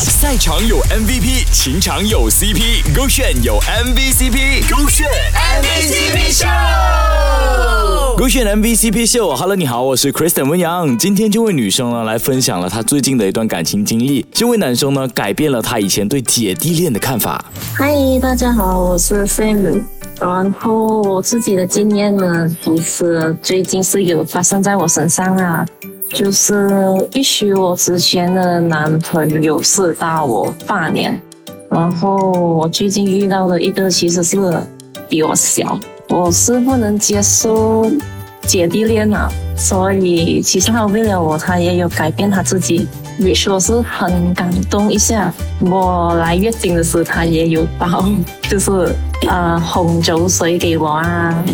赛场有 MVP，情场有 CP，勾选有 MVCp，勾选 MVCp 秀。勾选 MVCp 秀，Hello，你好，我是 Kristen 温阳。今天这位女生呢来分享了她最近的一段感情经历，这位男生呢改变了他以前对姐弟恋的看法。嗨，大家好，我是 Sam。然后我自己的经验呢，其实最近是有发生在我身上啊。就是必须我之前的男朋友是大我八年，然后我最近遇到的一个其实是比我小，我是不能接受姐弟恋啊，所以其实他为了我，他也有改变他自己，也说是很感动一下。我来月经的时候，他也有包，就是呃红酒水给我啊。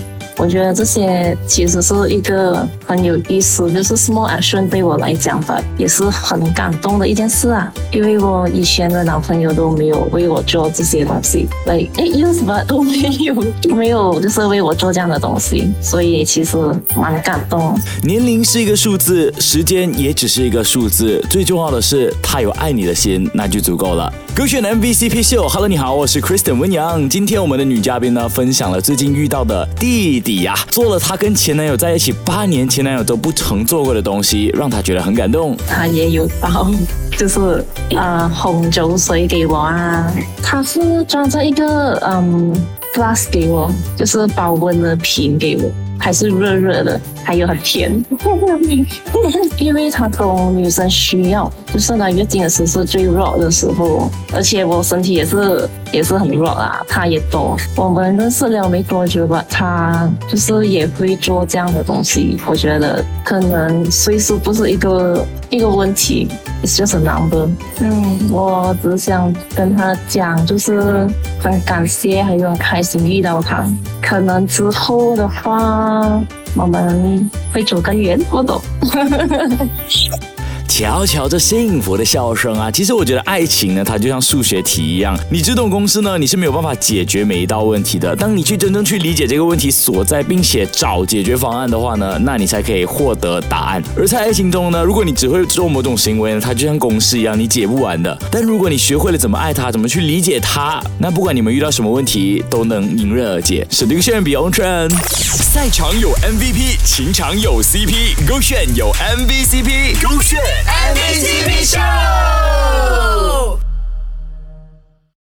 我觉得这些其实是一个很有意思，就是 small action 对我来讲吧，也是很感动的一件事啊。因为我以前的男朋友都没有为我做这些东西，like 哎有什么都没有，没有就是为我做这样的东西，所以其实蛮感动。年龄是一个数字，时间也只是一个数字，最重要的是他有爱你的心，那就足够了。歌选 MVCp 秀，Hello，你好，我是 Kristen 温阳。今天我们的女嘉宾呢，分享了最近遇到的弟弟呀，做了她跟前男友在一起八年，前男友都不曾做过的东西，让她觉得很感动。她也有包，就是呃红酒水给我啊，她是装着一个嗯 glass 给我，就是保温的瓶给我。还是热热的，还有很甜，因为他懂女生需要，就是来月经的时候是最弱的时候，而且我身体也是也是很弱啊，他也懂。我们认识了没多久吧，他就是也会做这样的东西，我觉得可能岁数不是一个一个问题，it's just a number。嗯，我只想跟他讲，就是很感谢，还有很开心遇到他。可能之后的话，我们会走更远，我懂。瞧瞧这幸福的笑声啊！其实我觉得爱情呢，它就像数学题一样，你只懂公式呢，你是没有办法解决每一道问题的。当你去真正去理解这个问题所在，并且找解决方案的话呢，那你才可以获得答案。而在爱情中呢，如果你只会做某种行为呢，它就像公式一样，你解不完的。但如果你学会了怎么爱他，怎么去理解他，那不管你们遇到什么问题，都能迎刃而解。是刘炫比 o n 赛场有 MVP，情场有 CP，勾选有 MVCp，勾选。